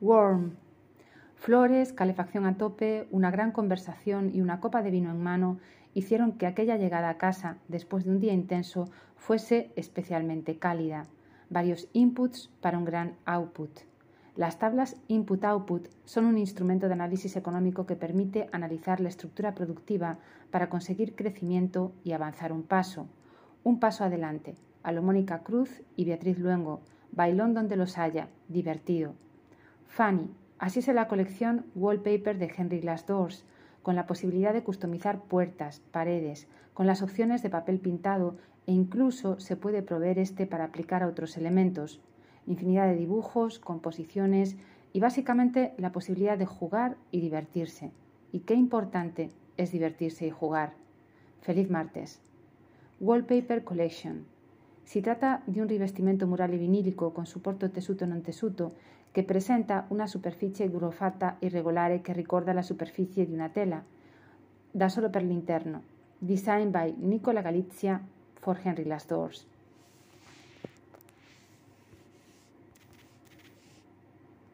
Warm. Flores, calefacción a tope, una gran conversación y una copa de vino en mano hicieron que aquella llegada a casa, después de un día intenso, fuese especialmente cálida. Varios inputs para un gran output. Las tablas input-output son un instrumento de análisis económico que permite analizar la estructura productiva para conseguir crecimiento y avanzar un paso. Un paso adelante, a lo Mónica Cruz y Beatriz Luengo, bailón donde los haya, divertido. Fanny, así es la colección Wallpaper de Henry Glass Doors, con la posibilidad de customizar puertas, paredes, con las opciones de papel pintado e incluso se puede proveer este para aplicar a otros elementos, infinidad de dibujos, composiciones y básicamente la posibilidad de jugar y divertirse. Y qué importante es divertirse y jugar. Feliz martes. Wallpaper Collection. Si trata de un rivestimento mural y vinílico con supporto tessuto non tessuto que presenta una superficie grufata irregolare che ricorda la superficie di una tela, da solo per l'interno. Design by Nicola Galizia for Henry Las Doors.